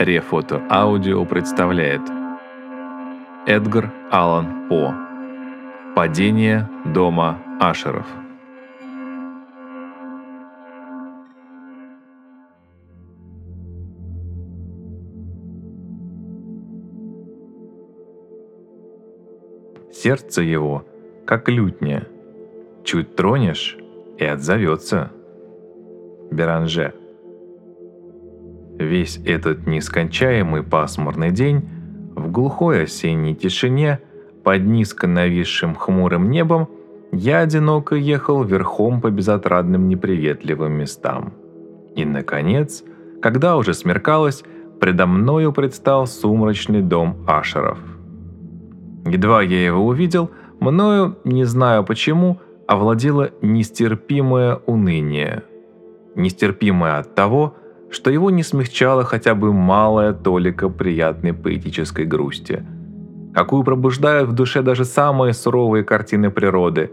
Рефото Аудио представляет Эдгар Аллан По Падение дома Ашеров Сердце его, как лютня, чуть тронешь и отзовется. Беранже. Весь этот нескончаемый пасмурный день в глухой осенней тишине под низко нависшим хмурым небом я одиноко ехал верхом по безотрадным неприветливым местам. И, наконец, когда уже смеркалось, предо мною предстал сумрачный дом Ашеров. Едва я его увидел, мною, не знаю почему, овладело нестерпимое уныние. Нестерпимое от того, что его не смягчала хотя бы малая толика приятной поэтической грусти, какую пробуждают в душе даже самые суровые картины природы,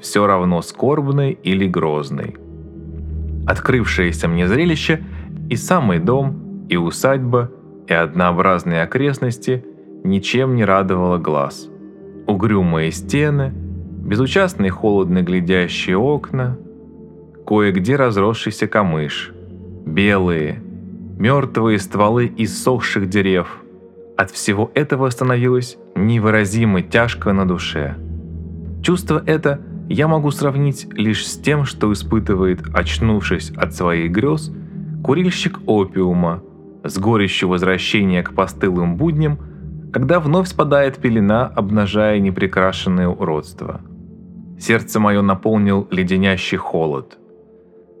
все равно скорбной или грозной. Открывшееся мне зрелище и самый дом, и усадьба, и однообразные окрестности ничем не радовало глаз. Угрюмые стены, безучастные холодно глядящие окна, кое-где разросшийся камыш – белые, мертвые стволы иссохших дерев. От всего этого становилось невыразимо тяжко на душе. Чувство это я могу сравнить лишь с тем, что испытывает, очнувшись от своих грез, курильщик опиума с горечью возвращения к постылым будням, когда вновь спадает пелена, обнажая непрекрашенное уродство. Сердце мое наполнил леденящий холод.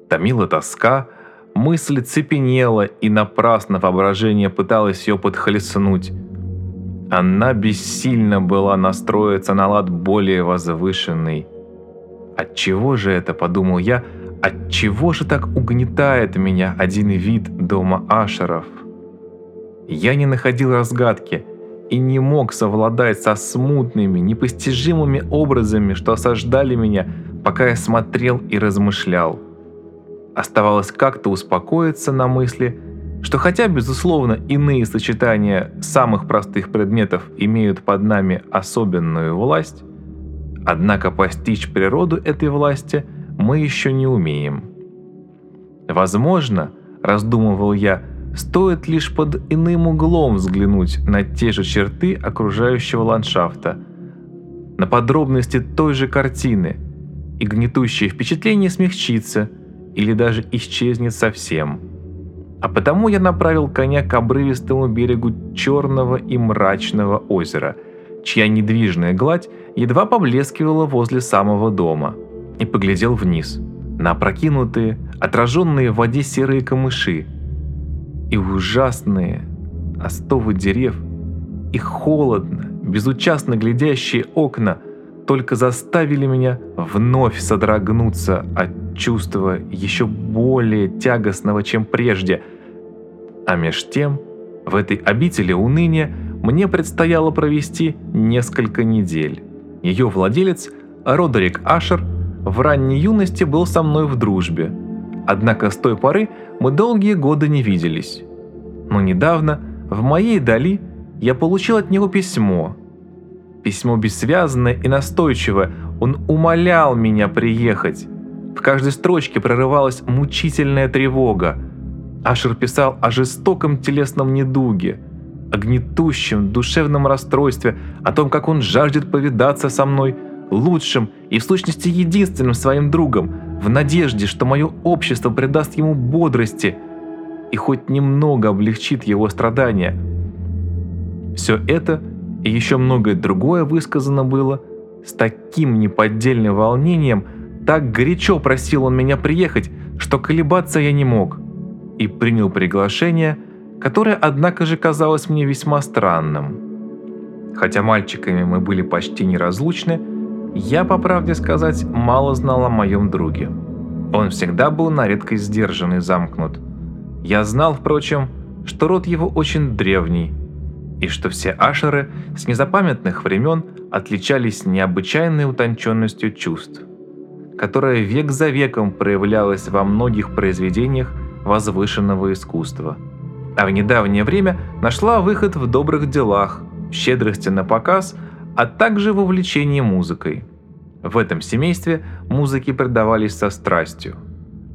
Томила тоска, Мысль цепенела, и напрасно воображение пыталось ее подхлестнуть. Она бессильно была настроиться на лад более возвышенный. Отчего же это, подумал я, отчего же так угнетает меня один вид дома Ашеров? Я не находил разгадки и не мог совладать со смутными, непостижимыми образами, что осаждали меня, пока я смотрел и размышлял. Оставалось как-то успокоиться на мысли, что хотя, безусловно, иные сочетания самых простых предметов имеют под нами особенную власть, однако постичь природу этой власти мы еще не умеем. Возможно, раздумывал я, стоит лишь под иным углом взглянуть на те же черты окружающего ландшафта, на подробности той же картины, и гнетущее впечатление смягчится – или даже исчезнет совсем. А потому я направил коня к обрывистому берегу черного и мрачного озера, чья недвижная гладь едва поблескивала возле самого дома, и поглядел вниз, на опрокинутые, отраженные в воде серые камыши, и ужасные остовы дерев, и холодно, безучастно глядящие окна только заставили меня вновь содрогнуться от чувства еще более тягостного, чем прежде. А меж тем, в этой обители уныния мне предстояло провести несколько недель. Ее владелец, Родерик Ашер, в ранней юности был со мной в дружбе. Однако с той поры мы долгие годы не виделись. Но недавно, в моей дали, я получил от него письмо. Письмо бессвязное и настойчивое, он умолял меня приехать. В каждой строчке прорывалась мучительная тревога. Ашер писал о жестоком телесном недуге, о гнетущем душевном расстройстве, о том, как он жаждет повидаться со мной, лучшим и в сущности единственным своим другом, в надежде, что мое общество придаст ему бодрости и хоть немного облегчит его страдания. Все это и еще многое другое высказано было с таким неподдельным волнением, так горячо просил он меня приехать, что колебаться я не мог. И принял приглашение, которое, однако же, казалось мне весьма странным. Хотя мальчиками мы были почти неразлучны, я, по правде сказать, мало знал о моем друге. Он всегда был на редкость сдержан и замкнут. Я знал, впрочем, что род его очень древний, и что все ашеры с незапамятных времен отличались необычайной утонченностью чувств которая век за веком проявлялась во многих произведениях возвышенного искусства. а в недавнее время нашла выход в добрых делах, в щедрости на показ, а также в увлечении музыкой. В этом семействе музыки предавались со страстью,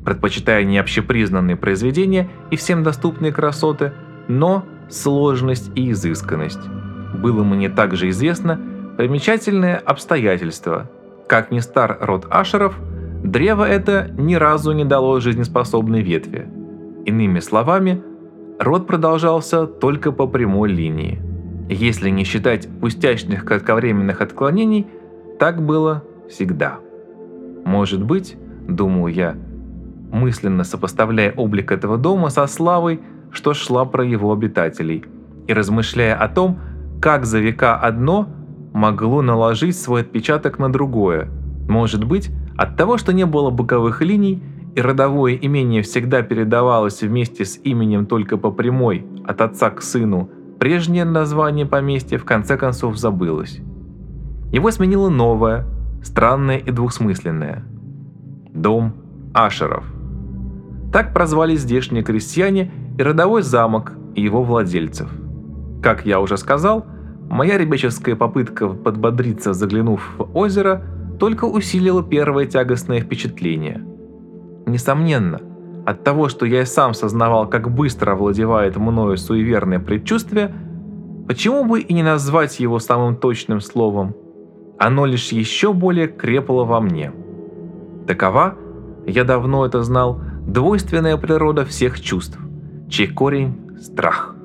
предпочитая не общепризнанные произведения и всем доступные красоты, но сложность и изысканность. Было мне также известно примечательное обстоятельство. Как ни стар род Ашеров, древо это ни разу не дало жизнеспособной ветви. Иными словами, род продолжался только по прямой линии. Если не считать пустячных кратковременных отклонений, так было всегда. Может быть, думал я, мысленно сопоставляя облик этого дома со славой, что шла про его обитателей, и размышляя о том, как за века одно могло наложить свой отпечаток на другое. Может быть, от того, что не было боковых линий, и родовое имение всегда передавалось вместе с именем только по прямой, от отца к сыну, прежнее название поместья в конце концов забылось. Его сменило новое, странное и двухсмысленное. Дом Ашеров. Так прозвали здешние крестьяне и родовой замок и его владельцев. Как я уже сказал, моя ребяческая попытка подбодриться, заглянув в озеро, только усилила первое тягостное впечатление. Несомненно, от того, что я и сам сознавал, как быстро овладевает мною суеверное предчувствие, почему бы и не назвать его самым точным словом, оно лишь еще более крепло во мне. Такова, я давно это знал, двойственная природа всех чувств чей корень – страх.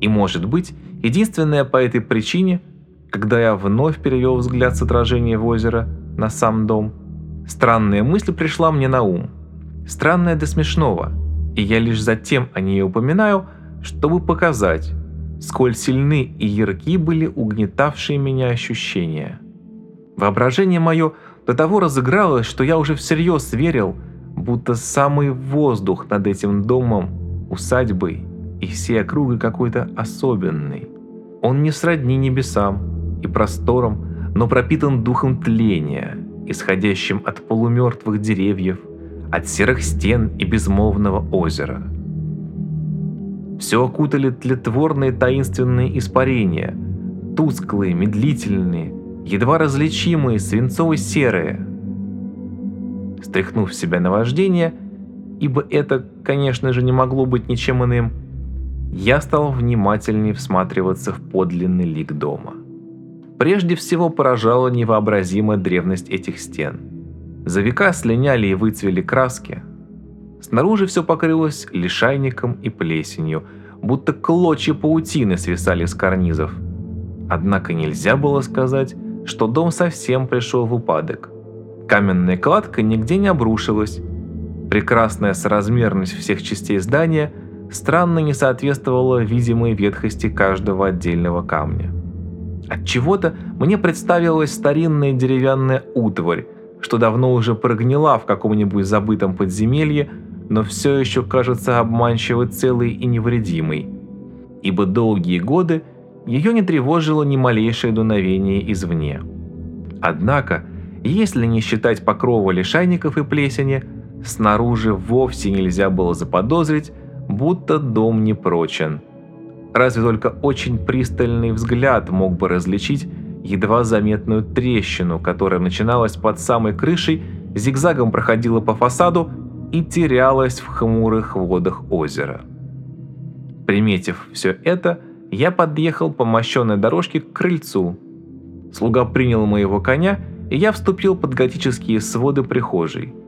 И может быть, единственное по этой причине, когда я вновь перевел взгляд с отражения в озеро на сам дом, странная мысль пришла мне на ум. Странная до смешного, и я лишь затем о ней упоминаю, чтобы показать, сколь сильны и ярки были угнетавшие меня ощущения. Воображение мое до того разыгралось, что я уже всерьез верил, будто самый воздух над этим домом усадьбой и всей округой какой-то особенный. Он не сродни небесам и просторам, но пропитан духом тления, исходящим от полумертвых деревьев, от серых стен и безмолвного озера. Все окутали тлетворные таинственные испарения, тусклые, медлительные, едва различимые, свинцово-серые. Стряхнув с себя наваждение, ибо это, конечно же, не могло быть ничем иным, я стал внимательнее всматриваться в подлинный лик дома. Прежде всего поражала невообразимая древность этих стен. За века слиняли и выцвели краски. Снаружи все покрылось лишайником и плесенью, будто клочья паутины свисали с карнизов. Однако нельзя было сказать, что дом совсем пришел в упадок. Каменная кладка нигде не обрушилась, Прекрасная соразмерность всех частей здания странно не соответствовала видимой ветхости каждого отдельного камня. От чего-то мне представилась старинная деревянная утварь, что давно уже прогнила в каком-нибудь забытом подземелье, но все еще кажется обманчиво целой и невредимой, ибо долгие годы ее не тревожило ни малейшее дуновение извне. Однако, если не считать покрова лишайников и плесени, снаружи вовсе нельзя было заподозрить, будто дом не прочен. Разве только очень пристальный взгляд мог бы различить едва заметную трещину, которая начиналась под самой крышей, зигзагом проходила по фасаду и терялась в хмурых водах озера. Приметив все это, я подъехал по мощенной дорожке к крыльцу. Слуга принял моего коня, и я вступил под готические своды прихожей –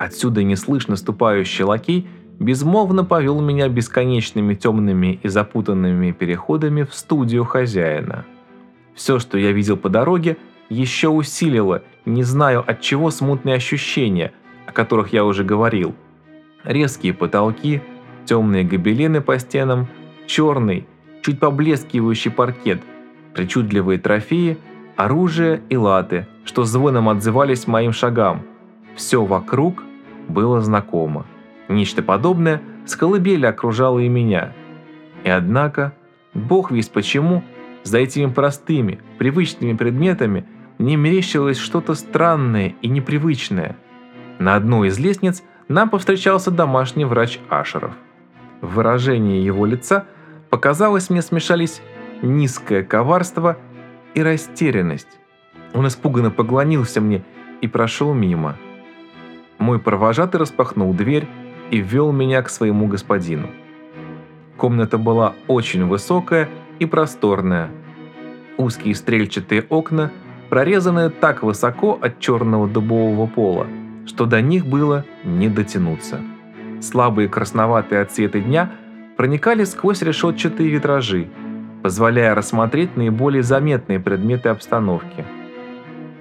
Отсюда неслышно ступающий лакей безмолвно повел меня бесконечными темными и запутанными переходами в студию хозяина. Все, что я видел по дороге, еще усилило, не знаю от чего, смутные ощущения, о которых я уже говорил. Резкие потолки, темные гобелены по стенам, черный, чуть поблескивающий паркет, причудливые трофеи, оружие и латы, что звоном отзывались моим шагам. Все вокруг было знакомо. Нечто подобное с колыбели окружало и меня. И однако, бог весть почему, за этими простыми, привычными предметами мне мерещилось что-то странное и непривычное. На одной из лестниц нам повстречался домашний врач Ашеров. В выражении его лица, показалось мне, смешались низкое коварство и растерянность. Он испуганно поклонился мне и прошел мимо. Мой провожатый распахнул дверь и ввел меня к своему господину. Комната была очень высокая и просторная. Узкие стрельчатые окна, прорезанные так высоко от черного дубового пола, что до них было не дотянуться. Слабые красноватые отсветы дня проникали сквозь решетчатые витражи, позволяя рассмотреть наиболее заметные предметы обстановки.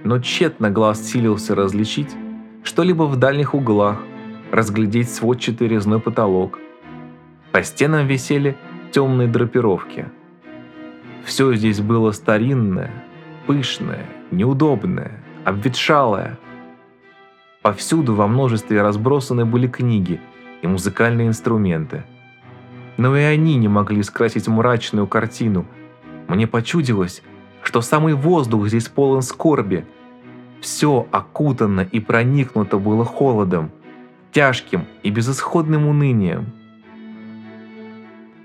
Но тщетно глаз силился различить что-либо в дальних углах, разглядеть сводчатый резной потолок. По стенам висели темные драпировки. Все здесь было старинное, пышное, неудобное, обветшалое. Повсюду во множестве разбросаны были книги и музыкальные инструменты. Но и они не могли скрасить мрачную картину. Мне почудилось, что самый воздух здесь полон скорби. Все окутано и проникнуто было холодом, тяжким и безысходным унынием.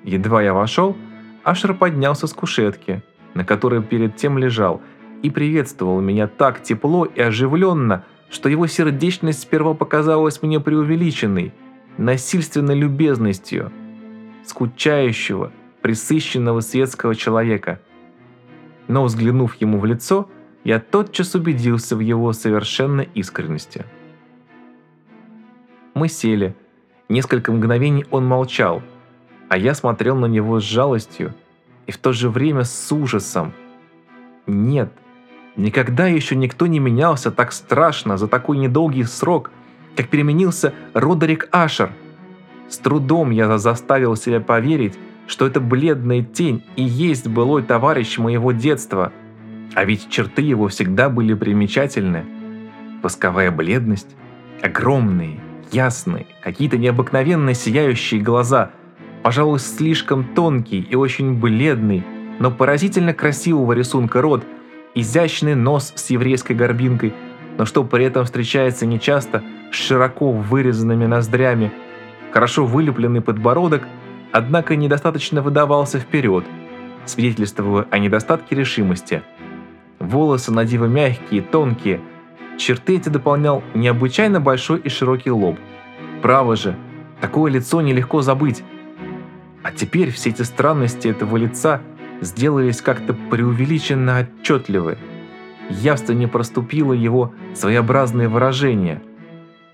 Едва я вошел, Ашер поднялся с кушетки, на которой перед тем лежал, и приветствовал меня так тепло и оживленно, что его сердечность сперва показалась мне преувеличенной, насильственной любезностью, скучающего, присыщенного светского человека. Но взглянув ему в лицо, я тотчас убедился в его совершенной искренности. Мы сели. Несколько мгновений он молчал, а я смотрел на него с жалостью и в то же время с ужасом. Нет, никогда еще никто не менялся так страшно за такой недолгий срок, как переменился Родерик Ашер. С трудом я заставил себя поверить, что эта бледная тень и есть былой товарищ моего детства. А ведь черты его всегда были примечательны. Восковая бледность, огромные, ясные, какие-то необыкновенно сияющие глаза, пожалуй, слишком тонкий и очень бледный, но поразительно красивого рисунка рот, изящный нос с еврейской горбинкой, но что при этом встречается нечасто, с широко вырезанными ноздрями, хорошо вылепленный подбородок, однако недостаточно выдавался вперед, свидетельствуя о недостатке решимости. Волосы на диво мягкие, тонкие – Черты эти дополнял необычайно большой и широкий лоб. Право же, такое лицо нелегко забыть. А теперь все эти странности этого лица сделались как-то преувеличенно отчетливы. Явство не проступило его своеобразное выражение.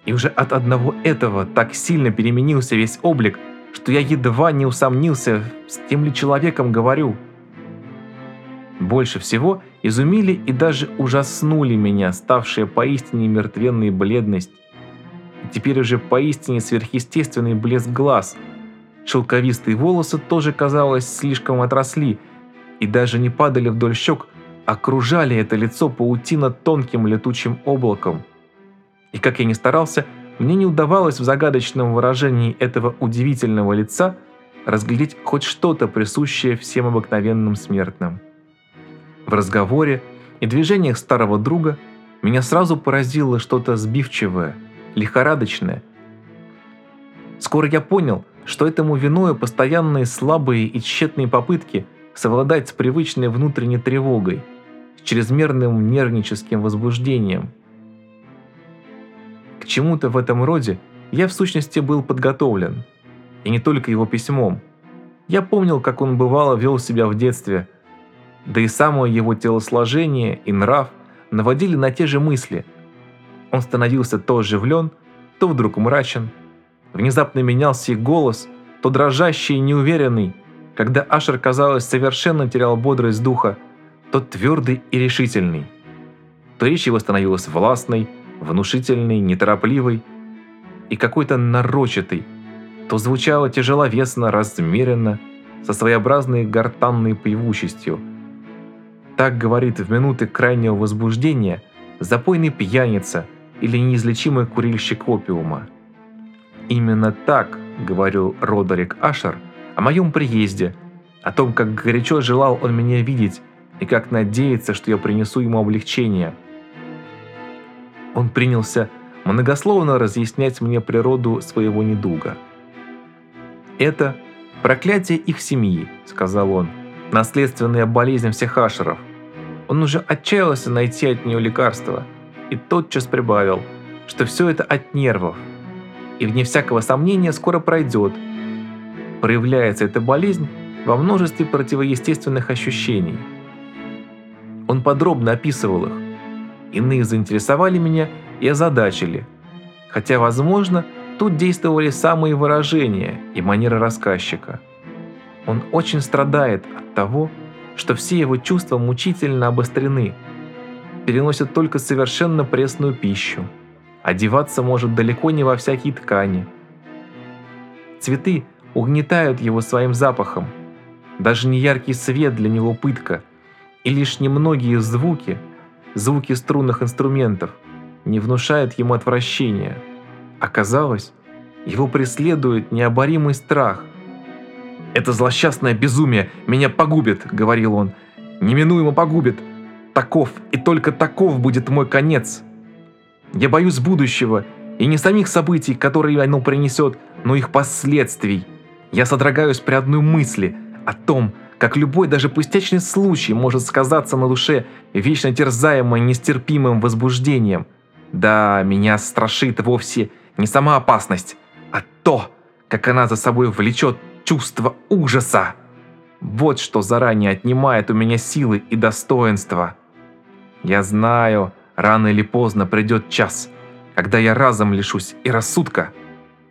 И уже от одного этого так сильно переменился весь облик, что я едва не усомнился, с тем ли человеком говорю – больше всего изумили и даже ужаснули меня, ставшая поистине мертвенной бледность. И теперь уже поистине сверхъестественный блеск глаз. Шелковистые волосы тоже, казалось, слишком отросли и даже не падали вдоль щек, окружали это лицо паутина тонким летучим облаком. И как я ни старался, мне не удавалось в загадочном выражении этого удивительного лица разглядеть хоть что-то присущее всем обыкновенным смертным. В разговоре и движениях старого друга меня сразу поразило что-то сбивчивое, лихорадочное. Скоро я понял, что этому виною постоянные слабые и тщетные попытки совладать с привычной внутренней тревогой, с чрезмерным нервническим возбуждением. Чему-то в этом роде я в сущности был подготовлен, и не только его письмом. Я помнил, как он бывало вел себя в детстве – да и само его телосложение и нрав наводили на те же мысли. Он становился то оживлен, то вдруг мрачен. Внезапно менялся и голос, то дрожащий и неуверенный, когда Ашер, казалось, совершенно терял бодрость духа, то твердый и решительный. То речь его становилась властной, внушительной, неторопливой и какой-то нарочатой, то звучало тяжеловесно, размеренно, со своеобразной гортанной певучестью – так говорит в минуты крайнего возбуждения запойный пьяница или неизлечимый курильщик опиума. Именно так говорил Родерик Ашер о моем приезде, о том, как горячо желал он меня видеть и как надеется, что я принесу ему облегчение. Он принялся многословно разъяснять мне природу своего недуга. «Это проклятие их семьи», — сказал он, — «наследственная болезнь всех ашеров. Он уже отчаялся найти от нее лекарство и тотчас прибавил, что все это от нервов, и вне всякого сомнения скоро пройдет. Проявляется эта болезнь во множестве противоестественных ощущений. Он подробно описывал их. Иные заинтересовали меня и озадачили. Хотя, возможно, тут действовали самые выражения и манера рассказчика. Он очень страдает от того, что все его чувства мучительно обострены, переносят только совершенно пресную пищу, одеваться может далеко не во всякие ткани. Цветы угнетают его своим запахом, даже неяркий свет для него пытка, и лишь немногие звуки, звуки струнных инструментов, не внушают ему отвращения. Оказалось, его преследует необоримый страх. «Это злосчастное безумие меня погубит», — говорил он. «Неминуемо погубит. Таков и только таков будет мой конец. Я боюсь будущего, и не самих событий, которые оно принесет, но их последствий. Я содрогаюсь при одной мысли — о том, как любой даже пустячный случай может сказаться на душе вечно терзаемой нестерпимым возбуждением. Да, меня страшит вовсе не сама опасность, а то, как она за собой влечет чувство ужаса. Вот что заранее отнимает у меня силы и достоинства. Я знаю, рано или поздно придет час, когда я разом лишусь и рассудка,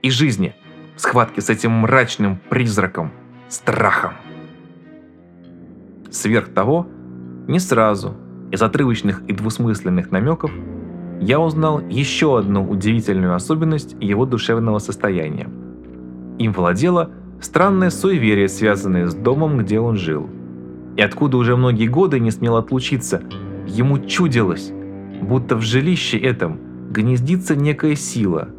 и жизни в схватке с этим мрачным призраком – страхом. Сверх того, не сразу, из отрывочных и двусмысленных намеков, я узнал еще одну удивительную особенность его душевного состояния. Им владело странное суеверие, связанное с домом, где он жил. И откуда уже многие годы не смел отлучиться, ему чудилось, будто в жилище этом гнездится некая сила.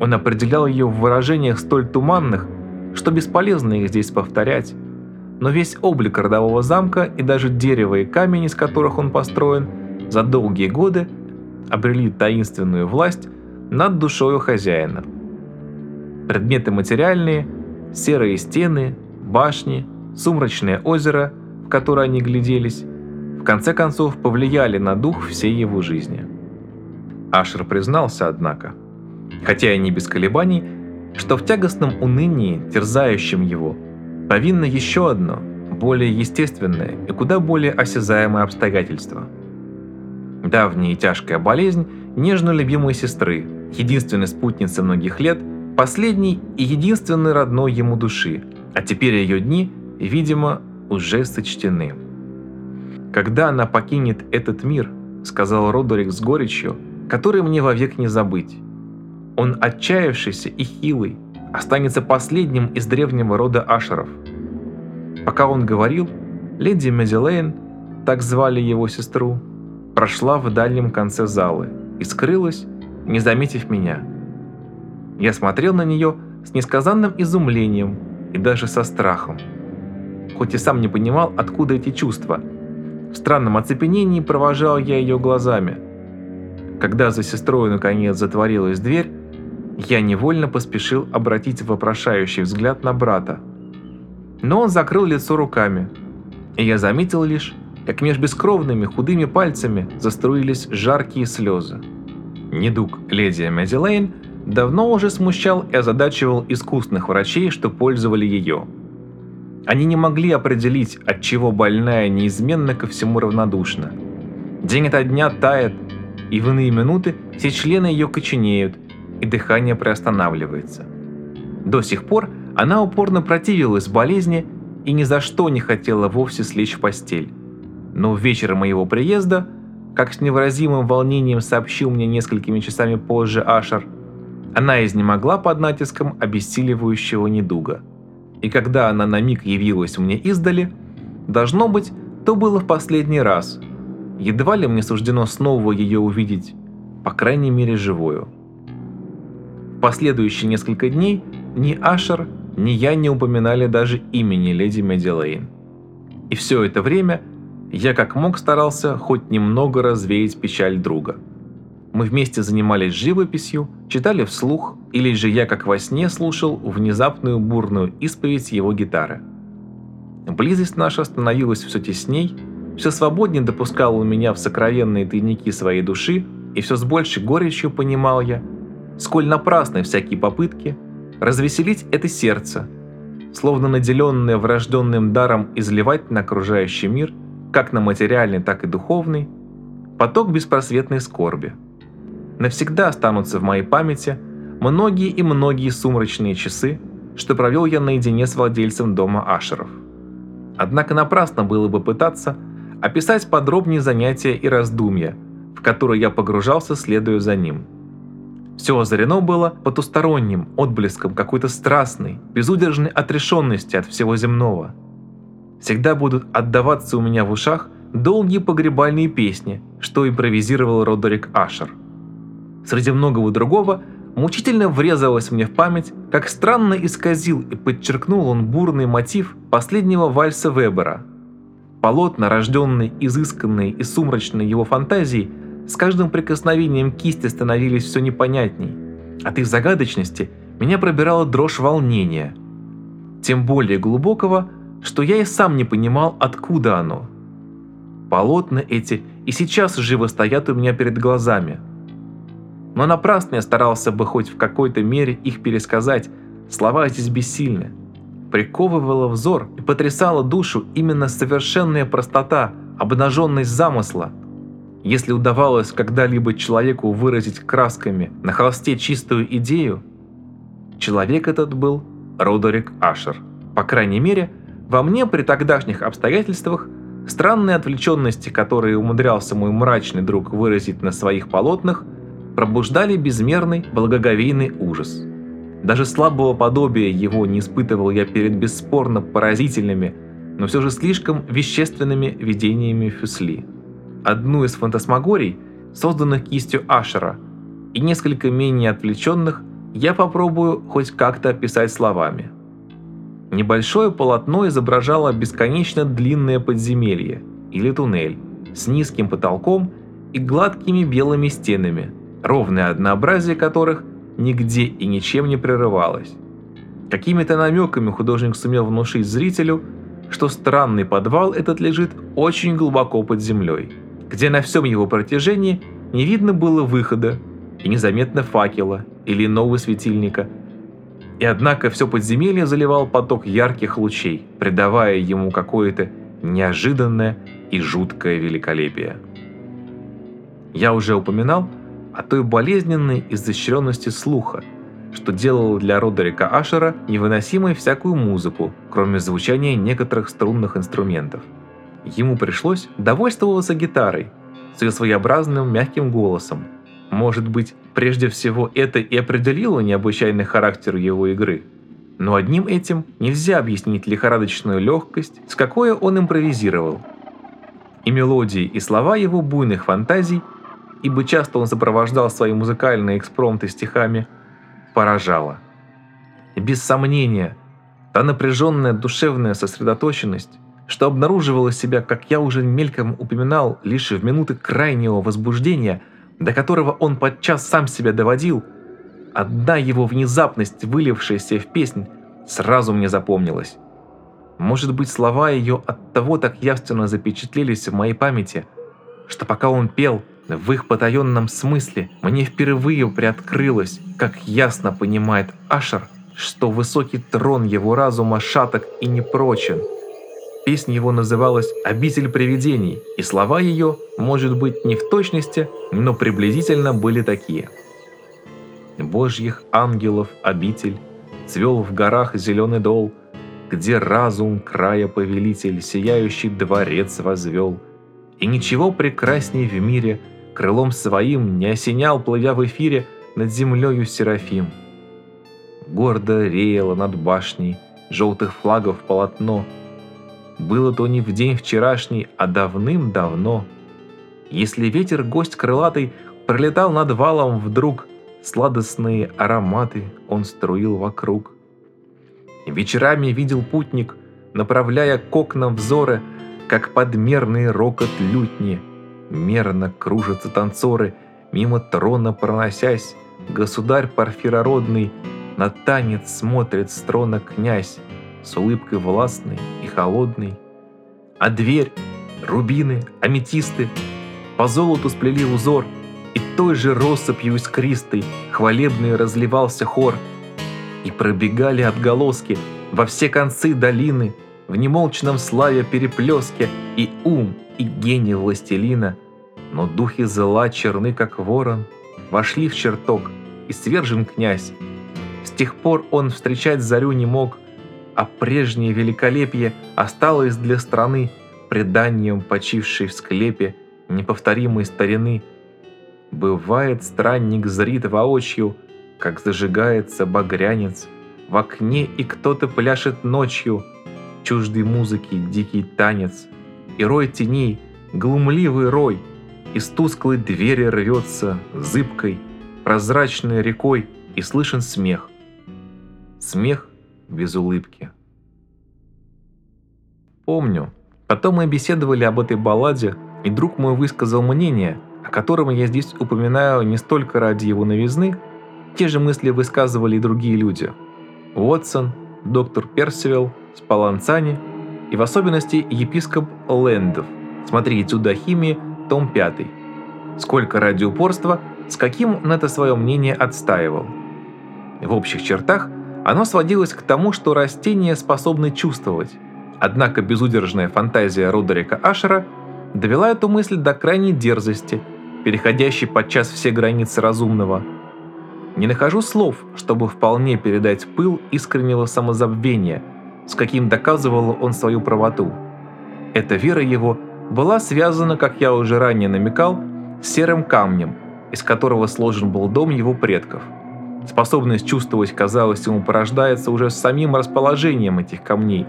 Он определял ее в выражениях столь туманных, что бесполезно их здесь повторять. Но весь облик родового замка и даже дерево и камень, из которых он построен, за долгие годы обрели таинственную власть над душою хозяина. Предметы материальные, серые стены, башни, сумрачное озеро, в которое они гляделись, в конце концов повлияли на дух всей его жизни. Ашер признался, однако, хотя и не без колебаний, что в тягостном унынии, терзающем его, повинно еще одно, более естественное и куда более осязаемое обстоятельство. Давняя и тяжкая болезнь нежно любимой сестры, единственной спутницы многих лет, последней и единственной родной ему души, а теперь ее дни, видимо, уже сочтены. «Когда она покинет этот мир», — сказал Родерик с горечью, — «который мне вовек не забыть, он отчаявшийся и хилый, останется последним из древнего рода Ашеров. Пока он говорил, леди Мезилейн, так звали его сестру, прошла в дальнем конце залы и скрылась, не заметив меня. Я смотрел на нее с несказанным изумлением и даже со страхом. Хоть и сам не понимал, откуда эти чувства. В странном оцепенении провожал я ее глазами. Когда за сестрой наконец затворилась дверь, я невольно поспешил обратить вопрошающий взгляд на брата. Но он закрыл лицо руками, и я заметил лишь, как меж бескровными худыми пальцами заструились жаркие слезы. Недуг леди Мэдилейн давно уже смущал и озадачивал искусных врачей, что пользовали ее. Они не могли определить, от чего больная неизменно ко всему равнодушна. День ото дня тает, и в иные минуты все члены ее коченеют, и дыхание приостанавливается. До сих пор она упорно противилась болезни и ни за что не хотела вовсе слечь в постель. Но вечером моего приезда, как с невыразимым волнением сообщил мне несколькими часами позже Ашер, она изнемогла под натиском обессиливающего недуга. И когда она на миг явилась мне издали, должно быть, то было в последний раз. Едва ли мне суждено снова ее увидеть, по крайней мере живую последующие несколько дней ни Ашер, ни я не упоминали даже имени леди Медилейн. И все это время я как мог старался хоть немного развеять печаль друга. Мы вместе занимались живописью, читали вслух, или же я, как во сне, слушал внезапную бурную исповедь его гитары. Близость наша становилась все тесней, все свободнее допускала у меня в сокровенные тайники своей души, и все с большей горечью понимал я, сколь напрасны всякие попытки развеселить это сердце, словно наделенное врожденным даром изливать на окружающий мир, как на материальный, так и духовный, поток беспросветной скорби. Навсегда останутся в моей памяти многие и многие сумрачные часы, что провел я наедине с владельцем дома Ашеров. Однако напрасно было бы пытаться описать подробнее занятия и раздумья, в которые я погружался, следуя за ним. Все озарено было потусторонним отблеском какой-то страстной, безудержной отрешенности от всего земного. Всегда будут отдаваться у меня в ушах долгие погребальные песни, что импровизировал Родерик Ашер. Среди многого другого мучительно врезалось мне в память, как странно исказил и подчеркнул он бурный мотив последнего вальса Вебера. Полотна, рожденные изысканной и сумрачной его фантазией, с каждым прикосновением кисти становились все непонятней. От их загадочности меня пробирала дрожь волнения. Тем более глубокого, что я и сам не понимал, откуда оно. Полотна эти и сейчас живо стоят у меня перед глазами – но напрасно я старался бы хоть в какой-то мере их пересказать, слова здесь бессильны. Приковывала взор и потрясала душу именно совершенная простота, обнаженность замысла. Если удавалось когда-либо человеку выразить красками на холсте чистую идею, человек этот был Родерик Ашер. По крайней мере, во мне при тогдашних обстоятельствах странные отвлеченности, которые умудрялся мой мрачный друг выразить на своих полотнах – пробуждали безмерный благоговейный ужас. Даже слабого подобия его не испытывал я перед бесспорно поразительными, но все же слишком вещественными видениями Фюсли. Одну из фантасмагорий, созданных кистью Ашера, и несколько менее отвлеченных, я попробую хоть как-то описать словами. Небольшое полотно изображало бесконечно длинное подземелье или туннель с низким потолком и гладкими белыми стенами – ровное однообразие которых нигде и ничем не прерывалось. Какими-то намеками художник сумел внушить зрителю, что странный подвал этот лежит очень глубоко под землей, где на всем его протяжении не видно было выхода и незаметно факела или иного светильника. И однако все подземелье заливал поток ярких лучей, придавая ему какое-то неожиданное и жуткое великолепие. Я уже упоминал, о той болезненной изощренности слуха, что делало для Родерика Ашера невыносимой всякую музыку, кроме звучания некоторых струнных инструментов. Ему пришлось довольствоваться гитарой, с ее своеобразным мягким голосом. Может быть, прежде всего это и определило необычайный характер его игры. Но одним этим нельзя объяснить лихорадочную легкость, с какой он импровизировал. И мелодии, и слова его буйных фантазий ибо часто он сопровождал свои музыкальные экспромты стихами, поражало. И без сомнения, та напряженная душевная сосредоточенность, что обнаруживала себя, как я уже мельком упоминал, лишь в минуты крайнего возбуждения, до которого он подчас сам себя доводил, одна его внезапность, вылившаяся в песнь, сразу мне запомнилась. Может быть, слова ее от того так явственно запечатлелись в моей памяти, что пока он пел – в их потаенном смысле мне впервые приоткрылось, как ясно понимает Ашер, что высокий трон его разума шаток и непрочен. Песня его называлась «Обитель привидений», и слова ее, может быть, не в точности, но приблизительно были такие. «Божьих ангелов обитель, цвел в горах зеленый дол, где разум края повелитель сияющий дворец возвел, и ничего прекрасней в мире – крылом своим не осенял, плывя в эфире над землею Серафим. Гордо реяло над башней желтых флагов полотно. Было то не в день вчерашний, а давным-давно. Если ветер гость крылатый пролетал над валом вдруг, сладостные ароматы он струил вокруг. Вечерами видел путник, направляя к окнам взоры, как подмерный рокот лютни — мерно кружатся танцоры, мимо трона проносясь, государь парфирородный, на танец смотрит с трона князь, с улыбкой властной и холодной. А дверь, рубины, аметисты по золоту сплели узор, и той же россыпью искристой хвалебный разливался хор, и пробегали отголоски во все концы долины в немолчном славе переплеске и ум, и гений властелина. Но духи зла черны, как ворон, вошли в чертог, и свержен князь. С тех пор он встречать зарю не мог, а прежнее великолепие осталось для страны преданием почившей в склепе неповторимой старины. Бывает, странник зрит воочию, как зажигается багрянец в окне, и кто-то пляшет ночью, чуждой музыки дикий танец, и рой теней, глумливый рой, из тусклой двери рвется зыбкой, прозрачной рекой, и слышен смех. Смех без улыбки. Помню, потом мы беседовали об этой балладе, и друг мой высказал мнение, о котором я здесь упоминаю не столько ради его новизны, те же мысли высказывали и другие люди. Уотсон, доктор Персивилл, Спаланцани и в особенности епископ Лэндов. Смотри «Этюда химии», том 5. Сколько ради упорства, с каким он это свое мнение отстаивал. В общих чертах оно сводилось к тому, что растения способны чувствовать. Однако безудержная фантазия Родерика Ашера довела эту мысль до крайней дерзости, переходящей подчас все границы разумного. Не нахожу слов, чтобы вполне передать пыл искреннего самозабвения, с каким доказывал он свою правоту. Эта вера его была связана, как я уже ранее намекал, с серым камнем, из которого сложен был дом его предков. Способность чувствовать, казалось, ему порождается уже с самим расположением этих камней,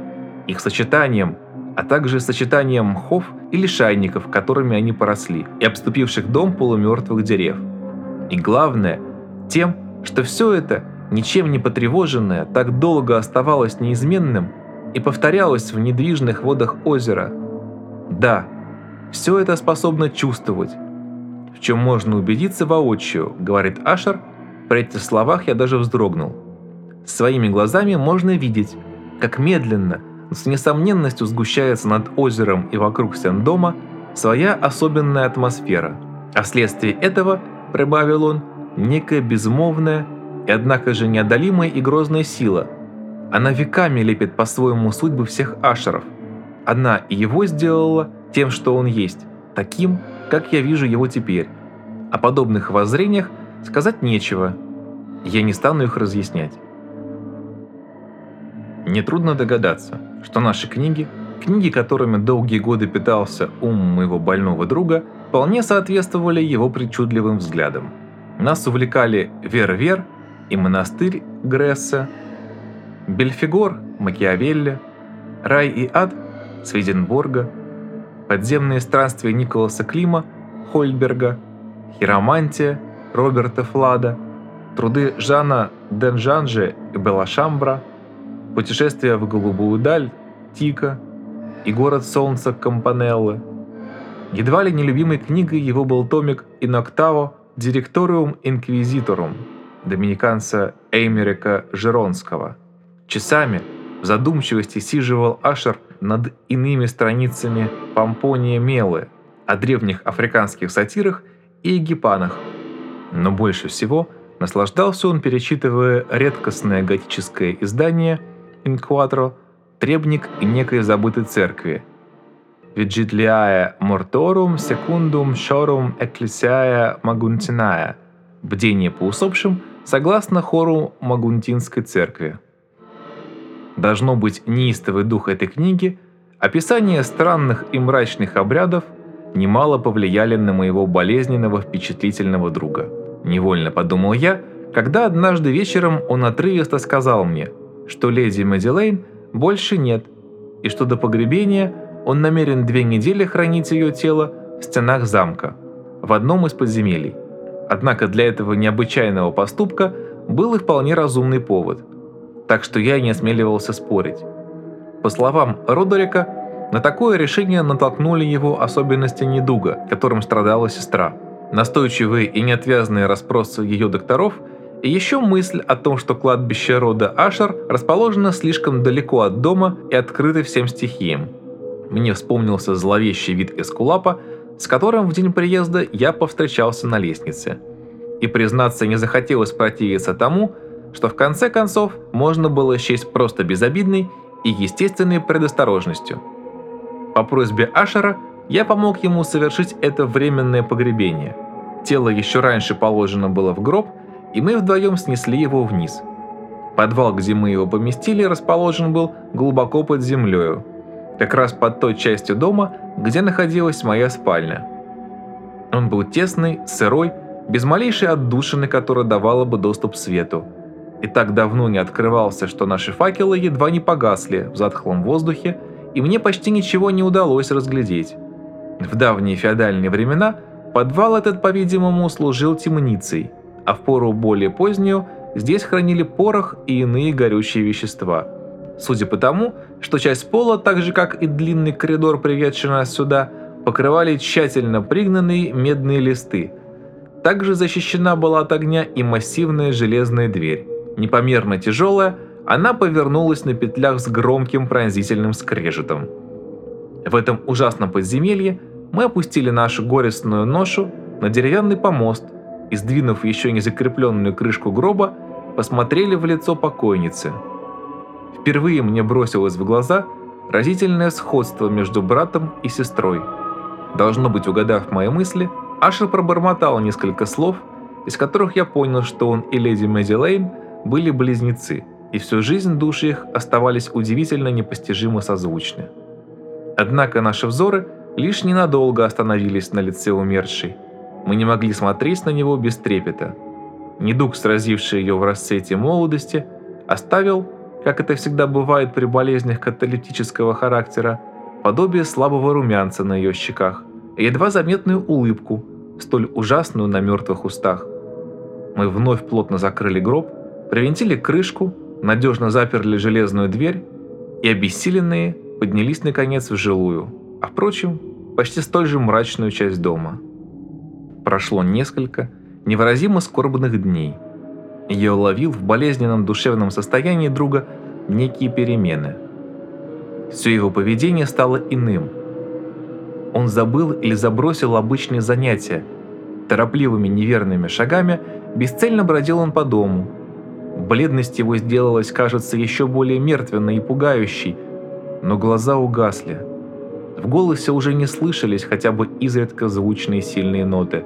их сочетанием, а также сочетанием мхов и лишайников, которыми они поросли, и обступивших дом полумертвых дерев. И главное, тем, что все это ничем не потревоженное, так долго оставалось неизменным и повторялось в недвижных водах озера. Да, все это способно чувствовать, в чем можно убедиться воочию, говорит Ашер, при этих словах я даже вздрогнул. Своими глазами можно видеть, как медленно, с несомненностью сгущается над озером и вокруг стен дома своя особенная атмосфера, а вследствие этого, прибавил он, некая безмолвная и однако же неодолимая и грозная сила. Она веками лепит по-своему судьбы всех ашеров. Она и его сделала тем, что он есть, таким, как я вижу его теперь. О подобных воззрениях сказать нечего. Я не стану их разъяснять. Нетрудно догадаться, что наши книги, книги, которыми долгие годы питался ум моего больного друга, вполне соответствовали его причудливым взглядам. Нас увлекали Вер-Вер и монастырь Гресса, Бельфигор Макиавелли, Рай и ад Сведенборга, подземные странствия Николаса Клима Хольберга, Хиромантия Роберта Флада, труды Жана Денжанже и Белашамбра, путешествия в голубую даль Тика и город солнца Кампанеллы. Едва ли нелюбимой книгой его был томик «Иноктаво Директориум Инквизиторум» доминиканца Эймерика Жеронского. Часами в задумчивости сиживал Ашер над иными страницами Помпония Мелы о древних африканских сатирах и египанах. Но больше всего наслаждался он, перечитывая редкостное готическое издание «Инкватро» «Требник и некой забытой церкви» «Vigilia mortorum secundum shorum ecclesiae maguntinae» «Бдение по усопшим» согласно хору Магунтинской церкви. Должно быть неистовый дух этой книги, описание странных и мрачных обрядов немало повлияли на моего болезненного впечатлительного друга. Невольно подумал я, когда однажды вечером он отрывисто сказал мне, что леди Мэдилейн больше нет, и что до погребения он намерен две недели хранить ее тело в стенах замка, в одном из подземелий. Однако для этого необычайного поступка был и вполне разумный повод, так что я не осмеливался спорить. По словам Родерика, на такое решение натолкнули его особенности недуга, которым страдала сестра. Настойчивые и неотвязные расспросы ее докторов и еще мысль о том, что кладбище рода Ашер расположено слишком далеко от дома и открыто всем стихиям. Мне вспомнился зловещий вид Эскулапа, с которым в день приезда я повстречался на лестнице. И, признаться, не захотелось противиться тому, что в конце концов можно было счесть просто безобидной и естественной предосторожностью. По просьбе Ашера я помог ему совершить это временное погребение. Тело еще раньше положено было в гроб, и мы вдвоем снесли его вниз. Подвал, где мы его поместили, расположен был глубоко под землею, как раз под той частью дома, где находилась моя спальня. Он был тесный, сырой, без малейшей отдушины, которая давала бы доступ свету. И так давно не открывался, что наши факелы едва не погасли в затхлом воздухе, и мне почти ничего не удалось разглядеть. В давние феодальные времена подвал этот, по-видимому, служил темницей, а в пору более позднюю здесь хранили порох и иные горючие вещества. Судя по тому, что часть пола, так же как и длинный коридор, приведший нас сюда, покрывали тщательно пригнанные медные листы. Также защищена была от огня и массивная железная дверь. Непомерно тяжелая, она повернулась на петлях с громким пронзительным скрежетом. В этом ужасном подземелье мы опустили нашу горестную ношу на деревянный помост и, сдвинув еще не закрепленную крышку гроба, посмотрели в лицо покойницы. Впервые мне бросилось в глаза разительное сходство между братом и сестрой. Должно быть, угадав мои мысли, Ашер пробормотал несколько слов, из которых я понял, что он и леди Мэдди были близнецы, и всю жизнь души их оставались удивительно непостижимо созвучны. Однако наши взоры лишь ненадолго остановились на лице умершей. Мы не могли смотреть на него без трепета. Недуг, сразивший ее в расцвете молодости, оставил, как это всегда бывает при болезнях каталитического характера, подобие слабого румянца на ее щеках и едва заметную улыбку, столь ужасную на мертвых устах. Мы вновь плотно закрыли гроб, привинтили крышку, надежно заперли железную дверь и обессиленные поднялись наконец в жилую, а впрочем, почти столь же мрачную часть дома. Прошло несколько невыразимо скорбных дней. Я уловил в болезненном душевном состоянии друга некие перемены. Все его поведение стало иным. Он забыл или забросил обычные занятия. Торопливыми неверными шагами бесцельно бродил он по дому. Бледность его сделалась, кажется, еще более мертвенной и пугающей, но глаза угасли. В голосе уже не слышались хотя бы изредка звучные сильные ноты.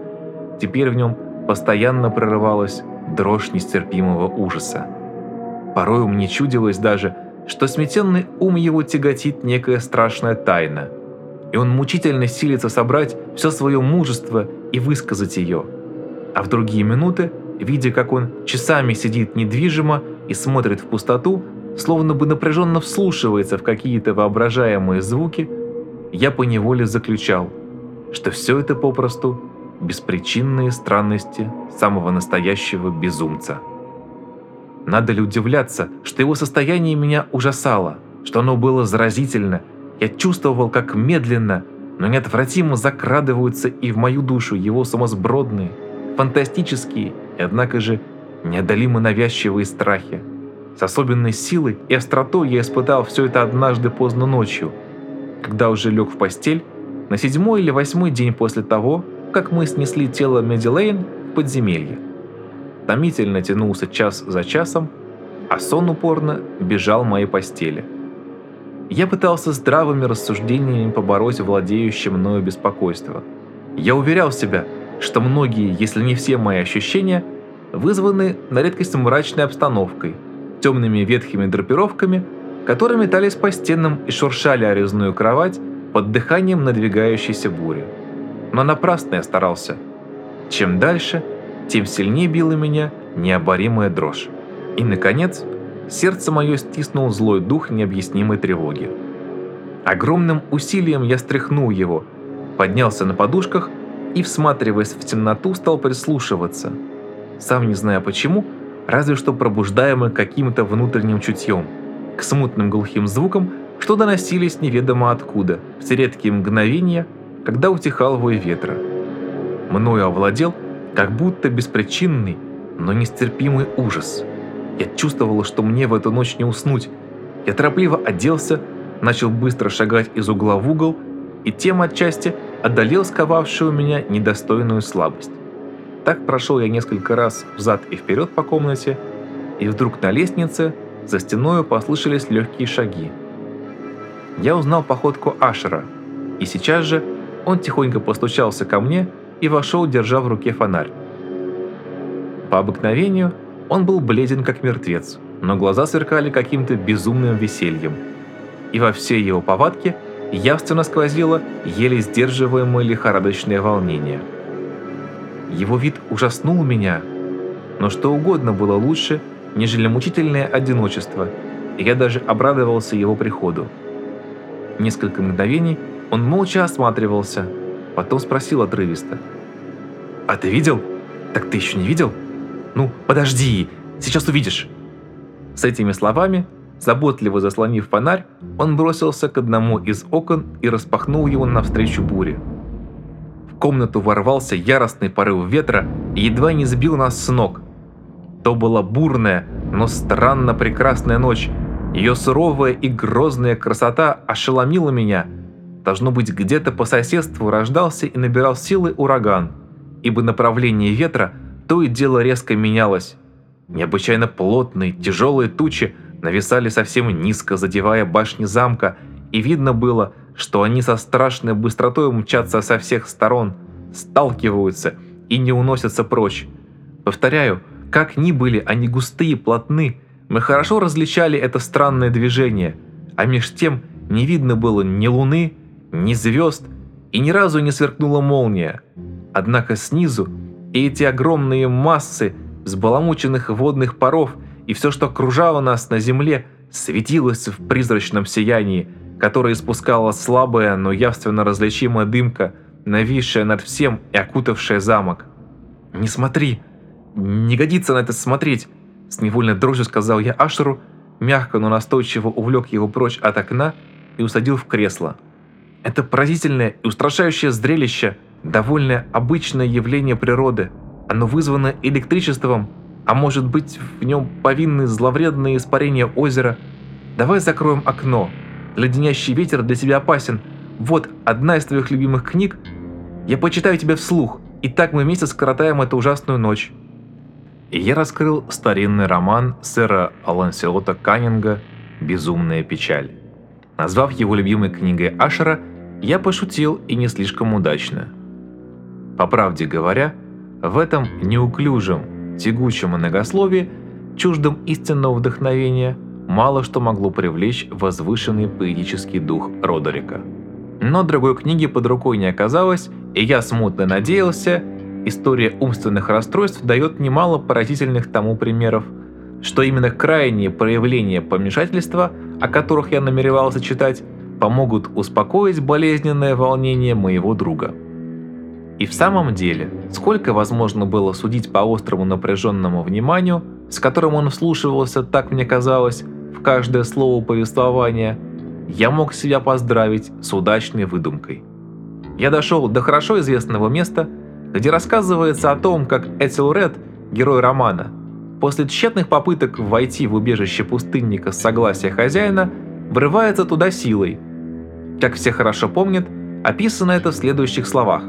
Теперь в нем постоянно прорывалась дрожь нестерпимого ужаса. Порою мне чудилось даже, что сметенный ум его тяготит некая страшная тайна, и он мучительно силится собрать все свое мужество и высказать ее. А в другие минуты, видя, как он часами сидит недвижимо и смотрит в пустоту, словно бы напряженно вслушивается в какие-то воображаемые звуки, я поневоле заключал, что все это попросту беспричинные странности самого настоящего безумца. Надо ли удивляться, что его состояние меня ужасало, что оно было заразительно, я чувствовал, как медленно, но неотвратимо закрадываются и в мою душу его самосбродные, фантастические и, однако же, неодолимо навязчивые страхи, с особенной силой и остротой я испытал все это однажды поздно ночью, когда уже лег в постель, на седьмой или восьмой день после того, как мы снесли тело Медилейн в подземелье. Томительно тянулся час за часом, а сон упорно бежал в моей постели. Я пытался здравыми рассуждениями побороть владеющее мною беспокойство. Я уверял себя, что многие, если не все мои ощущения, вызваны на редкость мрачной обстановкой – темными ветхими драпировками, которые метались по стенам и шуршали о резную кровать под дыханием надвигающейся бури. Но напрасно я старался. Чем дальше, тем сильнее била меня необоримая дрожь. И, наконец, сердце мое стиснул злой дух необъяснимой тревоги. Огромным усилием я стряхнул его, поднялся на подушках и, всматриваясь в темноту, стал прислушиваться. Сам не зная почему, разве что пробуждаемый каким-то внутренним чутьем, к смутным глухим звукам, что доносились неведомо откуда, в редкие мгновения, когда утихал вой ветра. мною овладел как будто беспричинный, но нестерпимый ужас. Я чувствовала, что мне в эту ночь не уснуть. Я торопливо оделся, начал быстро шагать из угла в угол и тем отчасти одолел сковавшую меня недостойную слабость. Так прошел я несколько раз взад и вперед по комнате, и вдруг на лестнице за стеною послышались легкие шаги. Я узнал походку Ашера, и сейчас же он тихонько постучался ко мне и вошел, держа в руке фонарь. По обыкновению он был бледен как мертвец, но глаза сверкали каким-то безумным весельем. И во всей его повадке явственно сквозило еле сдерживаемое лихорадочное волнение. Его вид ужаснул меня, но что угодно было лучше, нежели мучительное одиночество, и я даже обрадовался его приходу. Несколько мгновений он молча осматривался, потом спросил отрывисто. «А ты видел? Так ты еще не видел?» «Ну, подожди, сейчас увидишь!» С этими словами, заботливо заслонив фонарь, он бросился к одному из окон и распахнул его навстречу буре. В комнату ворвался яростный порыв ветра и едва не сбил нас с ног. То была бурная, но странно прекрасная ночь. Ее суровая и грозная красота ошеломила меня. Должно быть, где-то по соседству рождался и набирал силы ураган, ибо направление ветра – то и дело резко менялось. Необычайно плотные, тяжелые тучи нависали совсем низко, задевая башни замка, и видно было, что они со страшной быстротой мчатся со всех сторон, сталкиваются и не уносятся прочь. Повторяю, как ни были они густые, плотны, мы хорошо различали это странное движение, а меж тем не видно было ни луны, ни звезд, и ни разу не сверкнула молния. Однако снизу и эти огромные массы взбаламученных водных паров и все, что окружало нас на земле, светилось в призрачном сиянии, которое испускала слабая, но явственно различимая дымка, нависшая над всем и окутавшая замок. «Не смотри! Не годится на это смотреть!» С невольной дрожью сказал я Ашеру, мягко, но настойчиво увлек его прочь от окна и усадил в кресло. «Это поразительное и устрашающее зрелище!» довольно обычное явление природы. Оно вызвано электричеством, а может быть в нем повинны зловредные испарения озера. Давай закроем окно. Леденящий ветер для тебя опасен. Вот одна из твоих любимых книг. Я почитаю тебе вслух, и так мы вместе скоротаем эту ужасную ночь. И я раскрыл старинный роман сэра Аланселота Каннинга «Безумная печаль». Назвав его любимой книгой Ашера, я пошутил и не слишком удачно. По правде говоря, в этом неуклюжем, тягучем многословии, чуждом истинного вдохновения, мало что могло привлечь возвышенный поэтический дух Родерика. Но другой книги под рукой не оказалось, и я смутно надеялся, история умственных расстройств дает немало поразительных тому примеров, что именно крайние проявления помешательства, о которых я намеревался читать, помогут успокоить болезненное волнение моего друга. И в самом деле, сколько возможно было судить по острому напряженному вниманию, с которым он вслушивался, так мне казалось, в каждое слово повествования, я мог себя поздравить с удачной выдумкой. Я дошел до хорошо известного места, где рассказывается о том, как Этилред, герой романа, после тщетных попыток войти в убежище пустынника с согласия хозяина, врывается туда силой. Как все хорошо помнят, описано это в следующих словах.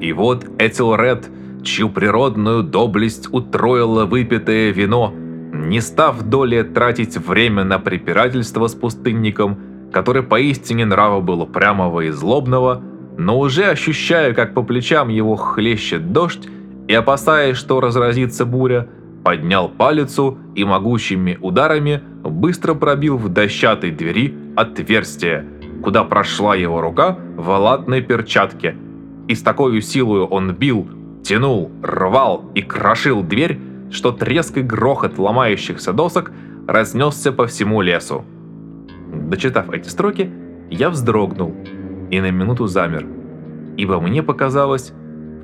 И вот Этилред, чью природную доблесть утроило выпитое вино, не став долей тратить время на препирательство с пустынником, который поистине нрава был упрямого и злобного, но уже ощущая, как по плечам его хлещет дождь, и опасаясь, что разразится буря, поднял палицу и могучими ударами быстро пробил в дощатой двери отверстие, куда прошла его рука в латной перчатке – и с такой силой он бил, тянул, рвал и крошил дверь, что треск и грохот ломающихся досок разнесся по всему лесу. Дочитав эти строки, я вздрогнул и на минуту замер, ибо мне показалось,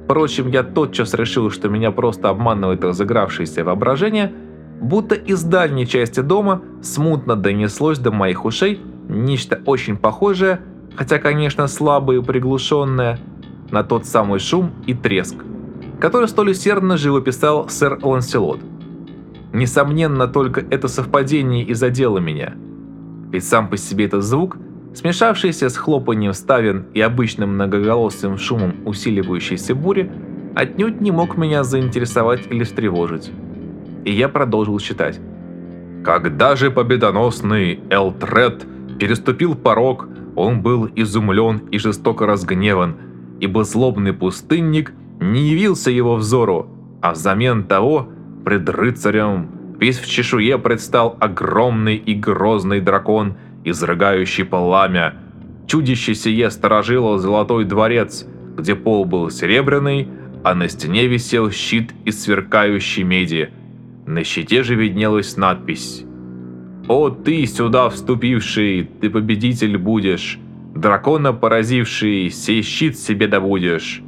впрочем, я тотчас решил, что меня просто обманывает разыгравшееся воображение, будто из дальней части дома смутно донеслось до моих ушей нечто очень похожее, хотя, конечно, слабое и приглушенное – на тот самый шум и треск, который столь усердно живописал сэр Ланселот. Несомненно, только это совпадение и задело меня. Ведь сам по себе этот звук, смешавшийся с хлопанием ставен и обычным многоголосым шумом усиливающейся бури, отнюдь не мог меня заинтересовать или встревожить. И я продолжил читать. Когда же победоносный Элтред переступил порог, он был изумлен и жестоко разгневан, ибо злобный пустынник не явился его взору, а взамен того пред рыцарем весь в чешуе предстал огромный и грозный дракон, изрыгающий пламя. Чудище сие сторожило золотой дворец, где пол был серебряный, а на стене висел щит из сверкающей меди. На щите же виднелась надпись «О ты, сюда вступивший, ты победитель будешь, дракона поразивший, сей щит себе добудешь».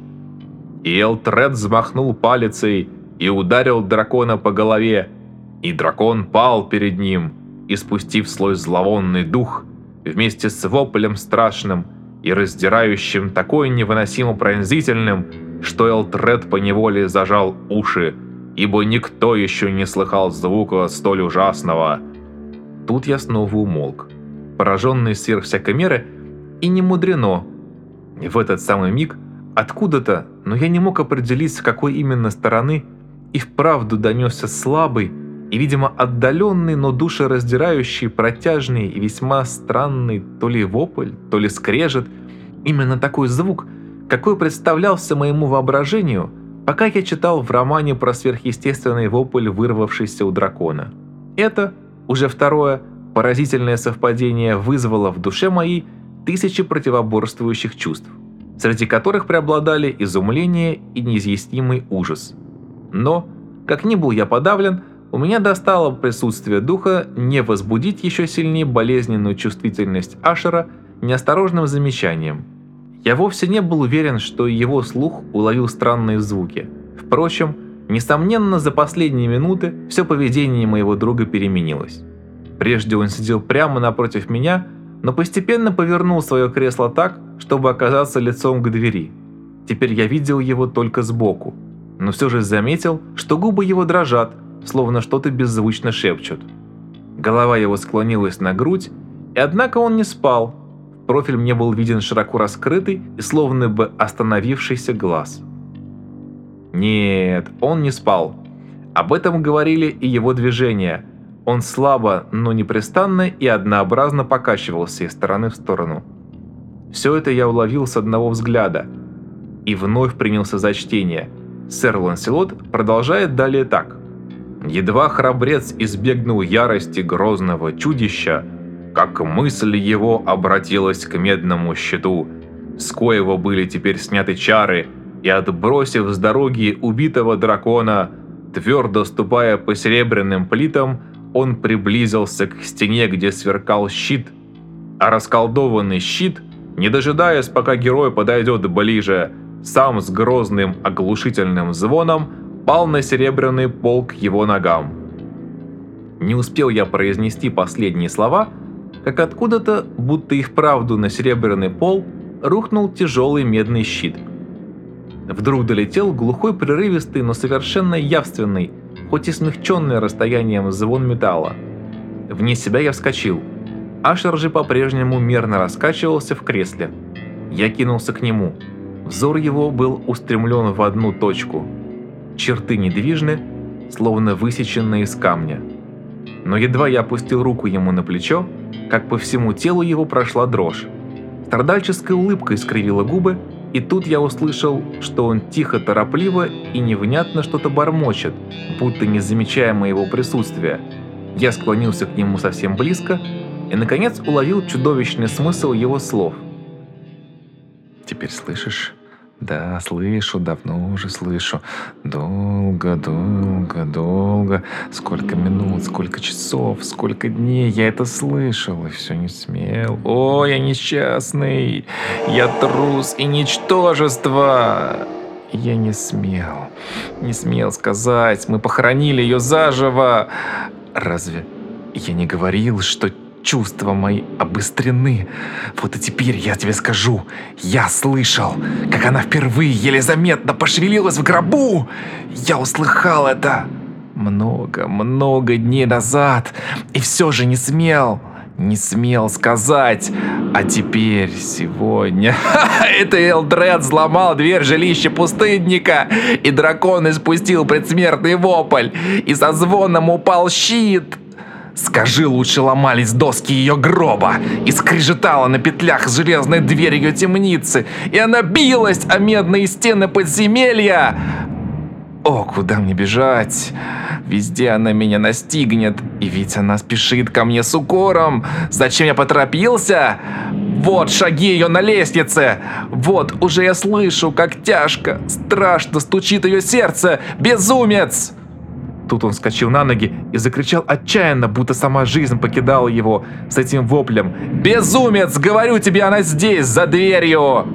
И Элтред взмахнул палицей и ударил дракона по голове, и дракон пал перед ним, и спустив слой зловонный дух, вместе с воплем страшным и раздирающим такой невыносимо пронзительным, что Элтред поневоле зажал уши, ибо никто еще не слыхал звука столь ужасного. Тут я снова умолк, пораженный сверх всякой меры, и не мудрено. В этот самый миг откуда-то, но я не мог определить, с какой именно стороны, и вправду донесся слабый и, видимо, отдаленный, но душераздирающий, протяжный и весьма странный то ли вопль, то ли скрежет, именно такой звук, какой представлялся моему воображению – пока я читал в романе про сверхъестественный вопль, вырвавшийся у дракона. Это, уже второе, поразительное совпадение вызвало в душе моей тысячи противоборствующих чувств, среди которых преобладали изумление и неизъяснимый ужас. Но, как ни был я подавлен, у меня достало присутствие духа не возбудить еще сильнее болезненную чувствительность Ашера неосторожным замечанием – я вовсе не был уверен, что его слух уловил странные звуки. Впрочем, несомненно, за последние минуты все поведение моего друга переменилось. Прежде он сидел прямо напротив меня, но постепенно повернул свое кресло так, чтобы оказаться лицом к двери. Теперь я видел его только сбоку, но все же заметил, что губы его дрожат, словно что-то беззвучно шепчут. Голова его склонилась на грудь, и однако он не спал, Профиль мне был виден широко раскрытый и словно бы остановившийся глаз. Нет, он не спал. Об этом говорили и его движения. Он слабо, но непрестанно и однообразно покачивался из стороны в сторону. Все это я уловил с одного взгляда. И вновь принялся за чтение. Сэр Ланселот продолжает далее так. Едва храбрец избегнул ярости грозного чудища, как мысль его обратилась к медному щиту, с коего были теперь сняты чары, и отбросив с дороги убитого дракона, твердо ступая по серебряным плитам, он приблизился к стене, где сверкал щит, а расколдованный щит, не дожидаясь, пока герой подойдет ближе, сам с грозным оглушительным звоном пал на серебряный пол к его ногам. Не успел я произнести последние слова, как откуда-то, будто и вправду на серебряный пол, рухнул тяжелый медный щит. Вдруг долетел глухой прерывистый, но совершенно явственный, хоть и смягченный расстоянием звон металла. Вне себя я вскочил. Ашер же по-прежнему мерно раскачивался в кресле. Я кинулся к нему. Взор его был устремлен в одну точку. Черты недвижны, словно высеченные из камня. Но едва я опустил руку ему на плечо, как по всему телу его прошла дрожь. Страдальческая улыбка искривила губы, и тут я услышал, что он тихо, торопливо и невнятно что-то бормочет, будто не замечая моего присутствия. Я склонился к нему совсем близко и, наконец, уловил чудовищный смысл его слов. «Теперь слышишь?» Да, слышу, давно уже слышу. Долго, долго, долго. Сколько минут, сколько часов, сколько дней я это слышал и все не смел. О, я несчастный. Я трус и ничтожество. Я не смел. Не смел сказать. Мы похоронили ее заживо. Разве я не говорил, что чувства мои обострены. Вот и теперь я тебе скажу, я слышал, как она впервые еле заметно пошевелилась в гробу. Я услыхал это много-много дней назад и все же не смел, не смел сказать. А теперь, сегодня, это Элдред взломал дверь жилища пустынника, и дракон испустил предсмертный вопль, и со звоном упал щит. Скажи, лучше ломались доски ее гроба и скрежетала на петлях железной дверь ее темницы, и она билась о медные стены подземелья. О, куда мне бежать? Везде она меня настигнет, и ведь она спешит ко мне с укором. Зачем я поторопился? Вот шаги ее на лестнице. Вот уже я слышу, как тяжко, страшно стучит ее сердце. Безумец! Тут он вскочил на ноги и закричал отчаянно, будто сама жизнь покидала его с этим воплем. «Безумец! Говорю тебе, она здесь, за дверью!»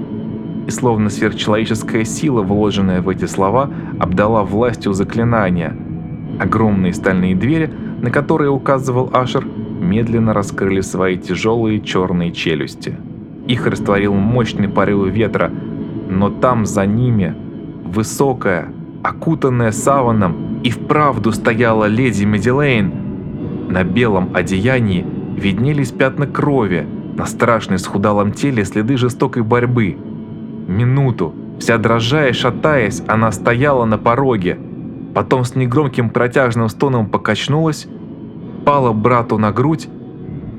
И словно сверхчеловеческая сила, вложенная в эти слова, обдала властью заклинания. Огромные стальные двери, на которые указывал Ашер, медленно раскрыли свои тяжелые черные челюсти. Их растворил мощный порыв ветра, но там за ними, высокая, окутанная саваном, и вправду стояла леди Медилейн. На белом одеянии виднелись пятна крови, на страшной схудалом теле следы жестокой борьбы. Минуту, вся дрожа и шатаясь, она стояла на пороге. Потом с негромким протяжным стоном покачнулась, пала брату на грудь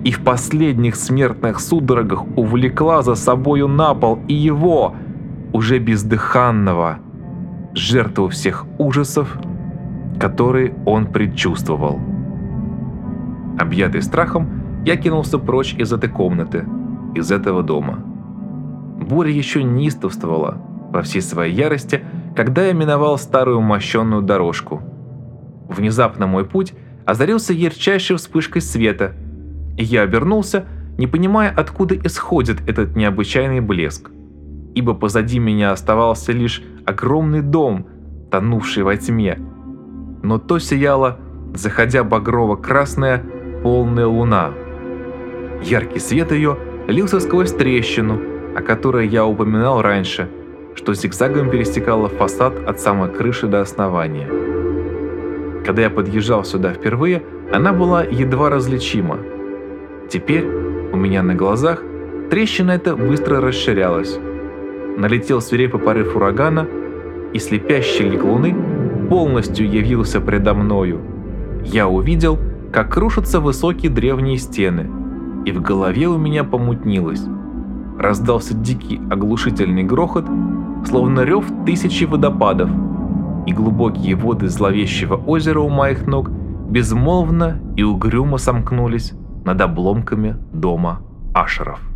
и в последних смертных судорогах увлекла за собою на пол и его, уже бездыханного, жертву всех ужасов, которые он предчувствовал. Объятый страхом, я кинулся прочь из этой комнаты, из этого дома. Буря еще неистовствовала во всей своей ярости, когда я миновал старую мощенную дорожку. Внезапно мой путь озарился ярчайшей вспышкой света, и я обернулся, не понимая, откуда исходит этот необычайный блеск, ибо позади меня оставался лишь огромный дом, тонувший во тьме. Но то сияла, заходя багрово-красная, полная луна. Яркий свет ее лился сквозь трещину, о которой я упоминал раньше, что зигзагом пересекала фасад от самой крыши до основания. Когда я подъезжал сюда впервые, она была едва различима. Теперь у меня на глазах трещина эта быстро расширялась. Налетел свирепый порыв урагана, и слепящий лик луны полностью явился предо мною. Я увидел, как рушатся высокие древние стены, и в голове у меня помутнилось. Раздался дикий оглушительный грохот, словно рев тысячи водопадов, и глубокие воды зловещего озера у моих ног безмолвно и угрюмо сомкнулись над обломками дома Ашеров.